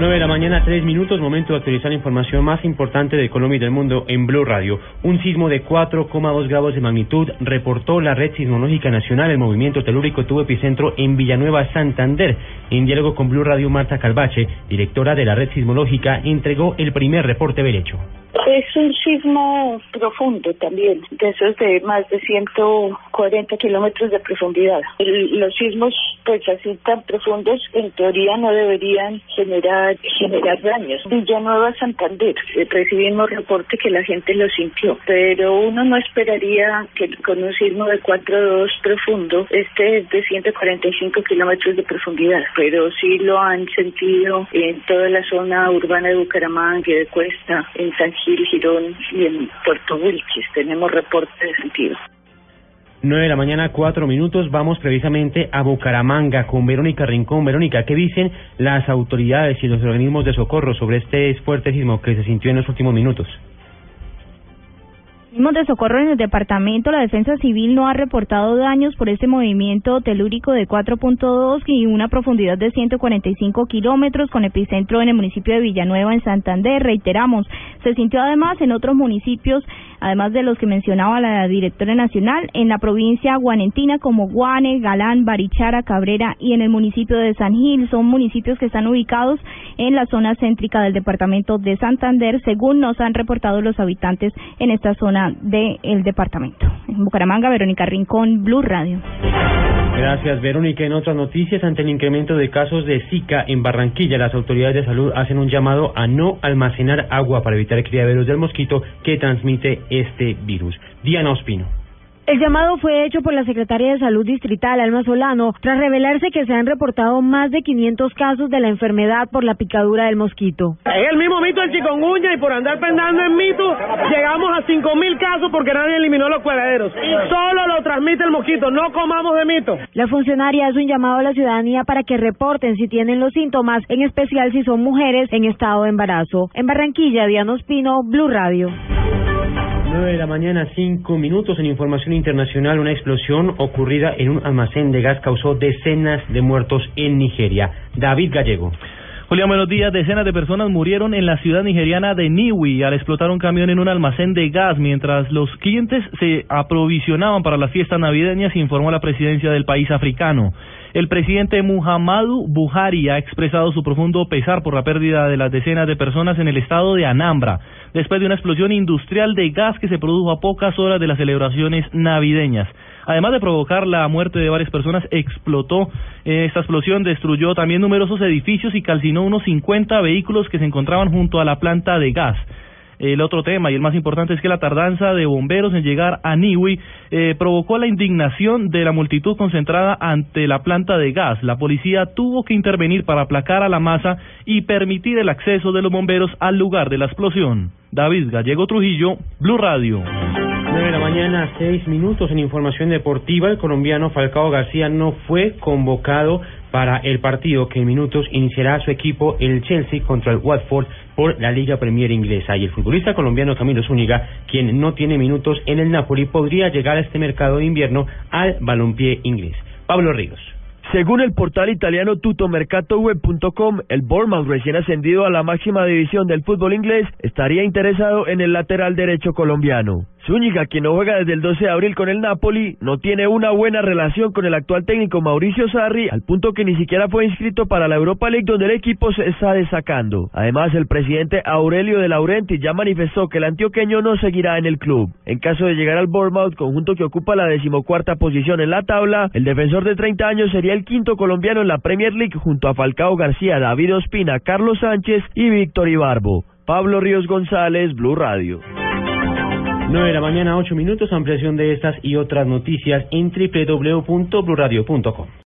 9 de la mañana, 3 minutos, momento de actualizar la información más importante de Colombia y del mundo en Blue Radio. Un sismo de 4,2 grados de magnitud reportó la Red Sismológica Nacional. El movimiento telúrico tuvo epicentro en Villanueva, Santander. En diálogo con Blue Radio, Marta Calvache, directora de la Red Sismológica, entregó el primer reporte del hecho. Es un sismo profundo también, de esos de más de 140 kilómetros de profundidad. los sismos, pues así tan profundos, en teoría no deberían generar generar daños. Villanueva, Santander, eh, recibimos reporte que la gente lo sintió, pero uno no esperaría que con un sismo de 4.2 profundo, este es de 145 kilómetros de profundidad, pero sí lo han sentido en toda la zona urbana de Bucaramanga, de Cuesta, en San Gil, Girón y en Puerto Wilches. Tenemos reporte de sentido. 9 de la mañana, cuatro minutos. Vamos precisamente a Bucaramanga con Verónica Rincón. Verónica, ¿qué dicen las autoridades y los organismos de socorro sobre este fuerte sismo que se sintió en los últimos minutos? De socorro en el departamento, la Defensa Civil no ha reportado daños por este movimiento telúrico de 4.2 y una profundidad de 145 kilómetros con epicentro en el municipio de Villanueva, en Santander. Reiteramos, se sintió además en otros municipios, además de los que mencionaba la directora nacional, en la provincia guanentina como Guane, Galán, Barichara, Cabrera y en el municipio de San Gil. Son municipios que están ubicados en la zona céntrica del departamento de Santander, según nos han reportado los habitantes en esta zona del departamento. En Bucaramanga, Verónica Rincón, Blue Radio. Gracias, Verónica. En otras noticias, ante el incremento de casos de Zika en Barranquilla, las autoridades de salud hacen un llamado a no almacenar agua para evitar el criaderos del mosquito que transmite este virus. Diana Ospino. El llamado fue hecho por la secretaria de Salud Distrital, Alma Solano, tras revelarse que se han reportado más de 500 casos de la enfermedad por la picadura del mosquito. Es el mismo mito del chikungunya y por andar pensando en mito, llegamos a 5.000 casos porque nadie eliminó los cuadraderos. Solo lo transmite el mosquito, no comamos de mito. La funcionaria hace un llamado a la ciudadanía para que reporten si tienen los síntomas, en especial si son mujeres en estado de embarazo. En Barranquilla, Diana Ospino, Blue Radio. 9 de la mañana, 5 minutos. En información internacional, una explosión ocurrida en un almacén de gas causó decenas de muertos en Nigeria. David Gallego. Julián, buenos días. Decenas de personas murieron en la ciudad nigeriana de Niwi al explotar un camión en un almacén de gas mientras los clientes se aprovisionaban para las fiestas navideñas, informó la presidencia del país africano. El presidente Muhammadu Buhari ha expresado su profundo pesar por la pérdida de las decenas de personas en el estado de Anambra, después de una explosión industrial de gas que se produjo a pocas horas de las celebraciones navideñas. Además de provocar la muerte de varias personas, explotó eh, esta explosión, destruyó también numerosos edificios y calcinó unos 50 vehículos que se encontraban junto a la planta de gas. El otro tema y el más importante es que la tardanza de bomberos en llegar a Niwi eh, provocó la indignación de la multitud concentrada ante la planta de gas. La policía tuvo que intervenir para aplacar a la masa y permitir el acceso de los bomberos al lugar de la explosión. David Gallego Trujillo, Blue Radio. 9 de la mañana, 6 minutos en información deportiva. El colombiano Falcao García no fue convocado para el partido que en minutos iniciará su equipo el Chelsea contra el Watford por la Liga Premier Inglesa. Y el futbolista colombiano Camilo Zúñiga, quien no tiene minutos en el Napoli, podría llegar a este mercado de invierno al balompié inglés. Pablo Ríos. Según el portal italiano tutomercatoweb.com, el Bournemouth recién ascendido a la máxima división del fútbol inglés estaría interesado en el lateral derecho colombiano. Zúñiga, quien no juega desde el 12 de abril con el Napoli, no tiene una buena relación con el actual técnico Mauricio Sarri, al punto que ni siquiera fue inscrito para la Europa League donde el equipo se está destacando. Además, el presidente Aurelio de Laurenti ya manifestó que el antioqueño no seguirá en el club. En caso de llegar al Bournemouth, conjunto que ocupa la decimocuarta posición en la tabla, el defensor de 30 años sería el quinto colombiano en la Premier League junto a Falcao García, David Ospina, Carlos Sánchez y Víctor Ibarbo. Pablo Ríos González, Blue Radio. 9 de la mañana, 8 minutos, ampliación de estas y otras noticias en www.bluradio.com.